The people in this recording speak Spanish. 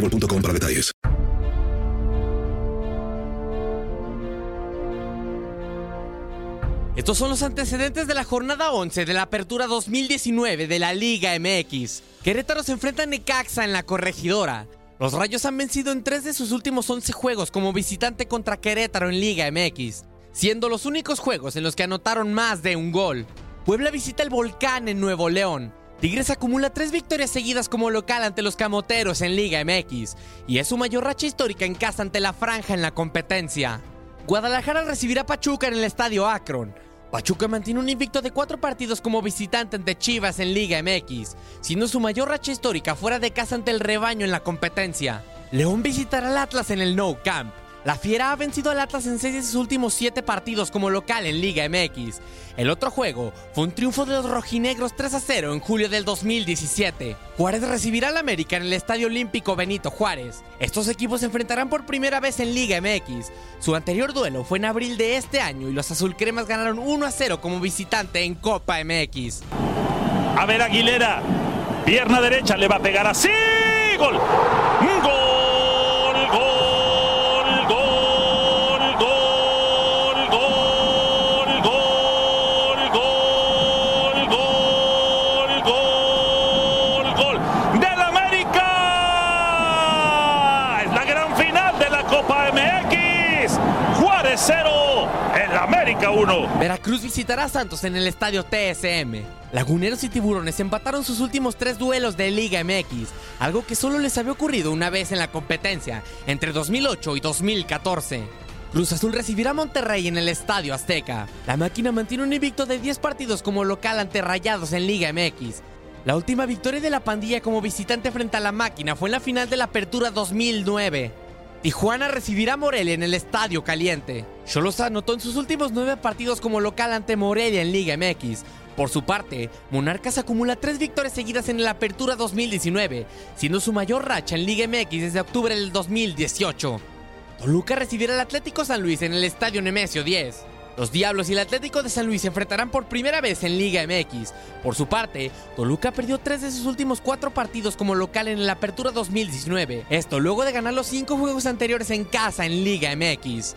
para detalles. Estos son los antecedentes de la jornada 11 de la Apertura 2019 de la Liga MX. Querétaro se enfrenta a Necaxa en la corregidora. Los Rayos han vencido en tres de sus últimos 11 juegos como visitante contra Querétaro en Liga MX, siendo los únicos juegos en los que anotaron más de un gol. Puebla visita el Volcán en Nuevo León. Tigres acumula tres victorias seguidas como local ante los Camoteros en Liga MX y es su mayor racha histórica en casa ante la Franja en la competencia. Guadalajara recibirá a Pachuca en el Estadio Akron. Pachuca mantiene un invicto de cuatro partidos como visitante ante Chivas en Liga MX, siendo su mayor racha histórica fuera de casa ante el rebaño en la competencia. León visitará al Atlas en el No Camp. La Fiera ha vencido al Atlas en seis de sus últimos siete partidos como local en Liga MX. El otro juego fue un triunfo de los rojinegros 3 a 0 en julio del 2017. Juárez recibirá al América en el Estadio Olímpico Benito Juárez. Estos equipos se enfrentarán por primera vez en Liga MX. Su anterior duelo fue en abril de este año y los azulcremas ganaron 1 a 0 como visitante en Copa MX. A ver Aguilera. Pierna derecha le va a pegar así. Gol. Gol. El América 1. Veracruz visitará a Santos en el estadio TSM. Laguneros y Tiburones empataron sus últimos tres duelos de Liga MX, algo que solo les había ocurrido una vez en la competencia, entre 2008 y 2014. Cruz Azul recibirá a Monterrey en el Estadio Azteca. La máquina mantiene un invicto de 10 partidos como local ante Rayados en Liga MX. La última victoria de la pandilla como visitante frente a la máquina fue en la final de la Apertura 2009. Tijuana recibirá a Morelia en el Estadio Caliente. Cholos anotó en sus últimos nueve partidos como local ante Morelia en Liga MX. Por su parte, Monarcas acumula tres victorias seguidas en la Apertura 2019, siendo su mayor racha en Liga MX desde octubre del 2018. Toluca recibirá al Atlético San Luis en el Estadio Nemesio 10. Los Diablos y el Atlético de San Luis se enfrentarán por primera vez en Liga MX. Por su parte, Toluca perdió tres de sus últimos cuatro partidos como local en la Apertura 2019. Esto luego de ganar los cinco juegos anteriores en casa en Liga MX.